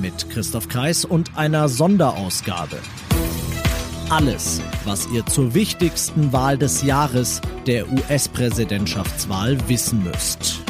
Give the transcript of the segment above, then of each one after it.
Mit Christoph Kreis und einer Sonderausgabe. Alles, was ihr zur wichtigsten Wahl des Jahres, der US-Präsidentschaftswahl, wissen müsst.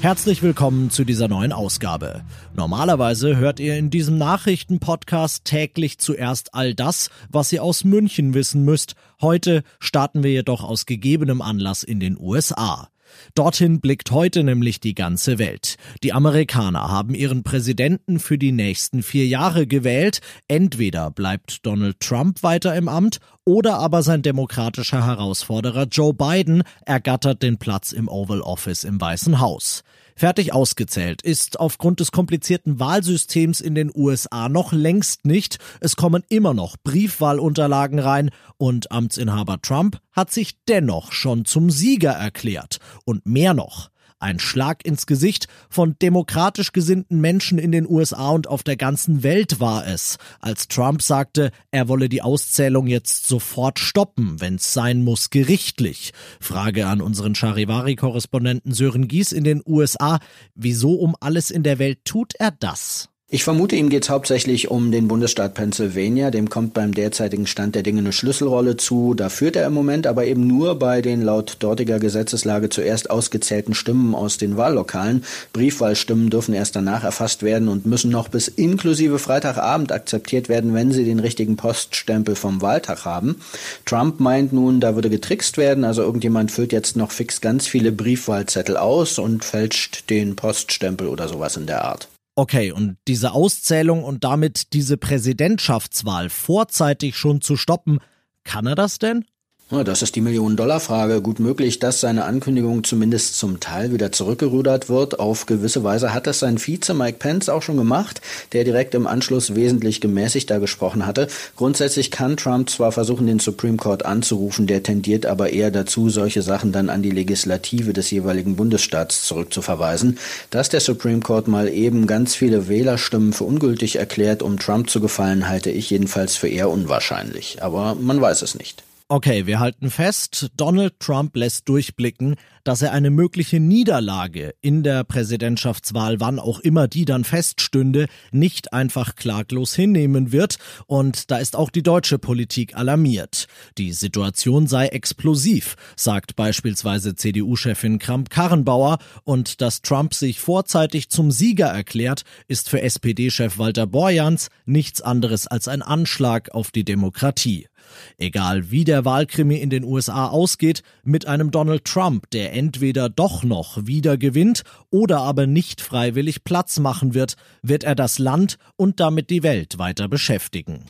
Herzlich willkommen zu dieser neuen Ausgabe. Normalerweise hört ihr in diesem Nachrichtenpodcast täglich zuerst all das, was ihr aus München wissen müsst. Heute starten wir jedoch aus gegebenem Anlass in den USA. Dorthin blickt heute nämlich die ganze Welt. Die Amerikaner haben ihren Präsidenten für die nächsten vier Jahre gewählt. Entweder bleibt Donald Trump weiter im Amt oder aber sein demokratischer Herausforderer Joe Biden ergattert den Platz im Oval Office im Weißen Haus. Fertig ausgezählt ist aufgrund des komplizierten Wahlsystems in den USA noch längst nicht. Es kommen immer noch Briefwahlunterlagen rein und Amtsinhaber Trump hat sich dennoch schon zum Sieger erklärt. Und mehr noch. Ein Schlag ins Gesicht von demokratisch gesinnten Menschen in den USA und auf der ganzen Welt war es, als Trump sagte, er wolle die Auszählung jetzt sofort stoppen, wenn's sein muss, gerichtlich. Frage an unseren Charivari-Korrespondenten Sören Gies in den USA, wieso um alles in der Welt tut er das? Ich vermute, ihm geht es hauptsächlich um den Bundesstaat Pennsylvania. Dem kommt beim derzeitigen Stand der Dinge eine Schlüsselrolle zu. Da führt er im Moment aber eben nur bei den laut dortiger Gesetzeslage zuerst ausgezählten Stimmen aus den Wahllokalen. Briefwahlstimmen dürfen erst danach erfasst werden und müssen noch bis inklusive Freitagabend akzeptiert werden, wenn sie den richtigen Poststempel vom Wahltag haben. Trump meint nun, da würde getrickst werden. Also irgendjemand füllt jetzt noch fix ganz viele Briefwahlzettel aus und fälscht den Poststempel oder sowas in der Art. Okay, und diese Auszählung und damit diese Präsidentschaftswahl vorzeitig schon zu stoppen, kann er das denn? Das ist die Millionen-Dollar-Frage. Gut möglich, dass seine Ankündigung zumindest zum Teil wieder zurückgerudert wird. Auf gewisse Weise hat das sein Vize Mike Pence auch schon gemacht, der direkt im Anschluss wesentlich gemäßigter gesprochen hatte. Grundsätzlich kann Trump zwar versuchen, den Supreme Court anzurufen, der tendiert aber eher dazu, solche Sachen dann an die Legislative des jeweiligen Bundesstaats zurückzuverweisen. Dass der Supreme Court mal eben ganz viele Wählerstimmen für ungültig erklärt, um Trump zu gefallen, halte ich jedenfalls für eher unwahrscheinlich. Aber man weiß es nicht. Okay, wir halten fest, Donald Trump lässt durchblicken, dass er eine mögliche Niederlage in der Präsidentschaftswahl, wann auch immer die dann feststünde, nicht einfach klaglos hinnehmen wird. Und da ist auch die deutsche Politik alarmiert. Die Situation sei explosiv, sagt beispielsweise CDU-Chefin Kramp-Karrenbauer. Und dass Trump sich vorzeitig zum Sieger erklärt, ist für SPD-Chef Walter Borjans nichts anderes als ein Anschlag auf die Demokratie. Egal wie der Wahlkrimi in den USA ausgeht, mit einem Donald Trump, der entweder doch noch wieder gewinnt oder aber nicht freiwillig Platz machen wird, wird er das Land und damit die Welt weiter beschäftigen.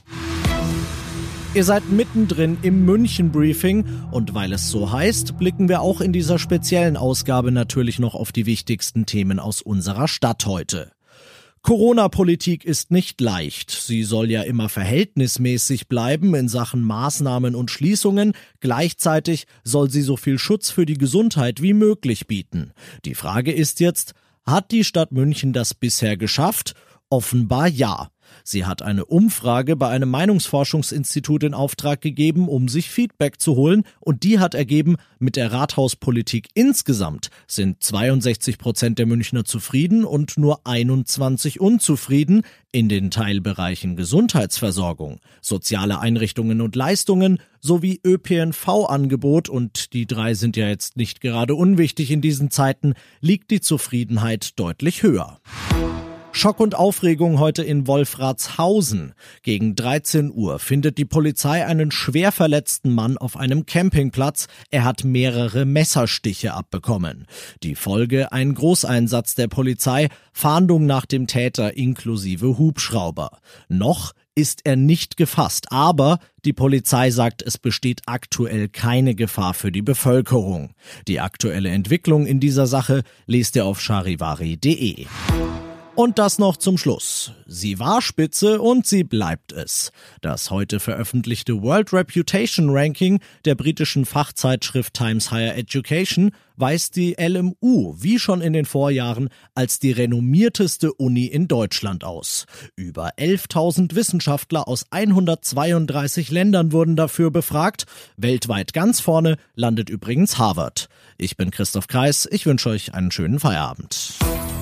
Ihr seid mittendrin im München Briefing und weil es so heißt, blicken wir auch in dieser speziellen Ausgabe natürlich noch auf die wichtigsten Themen aus unserer Stadt heute. Corona-Politik ist nicht leicht. Sie soll ja immer verhältnismäßig bleiben in Sachen Maßnahmen und Schließungen. Gleichzeitig soll sie so viel Schutz für die Gesundheit wie möglich bieten. Die Frage ist jetzt, hat die Stadt München das bisher geschafft? Offenbar ja. Sie hat eine Umfrage bei einem Meinungsforschungsinstitut in Auftrag gegeben, um sich Feedback zu holen, und die hat ergeben, mit der Rathauspolitik insgesamt sind 62 Prozent der Münchner zufrieden und nur 21 unzufrieden in den Teilbereichen Gesundheitsversorgung, soziale Einrichtungen und Leistungen sowie ÖPNV-Angebot, und die drei sind ja jetzt nicht gerade unwichtig in diesen Zeiten, liegt die Zufriedenheit deutlich höher. Schock und Aufregung heute in Wolfratshausen. Gegen 13 Uhr findet die Polizei einen schwer verletzten Mann auf einem Campingplatz. Er hat mehrere Messerstiche abbekommen. Die Folge ein Großeinsatz der Polizei, Fahndung nach dem Täter inklusive Hubschrauber. Noch ist er nicht gefasst, aber die Polizei sagt, es besteht aktuell keine Gefahr für die Bevölkerung. Die aktuelle Entwicklung in dieser Sache lest ihr auf charivari.de. Und das noch zum Schluss. Sie war Spitze und sie bleibt es. Das heute veröffentlichte World Reputation Ranking der britischen Fachzeitschrift Times Higher Education weist die LMU, wie schon in den Vorjahren, als die renommierteste Uni in Deutschland aus. Über 11.000 Wissenschaftler aus 132 Ländern wurden dafür befragt. Weltweit ganz vorne landet übrigens Harvard. Ich bin Christoph Kreis. Ich wünsche euch einen schönen Feierabend.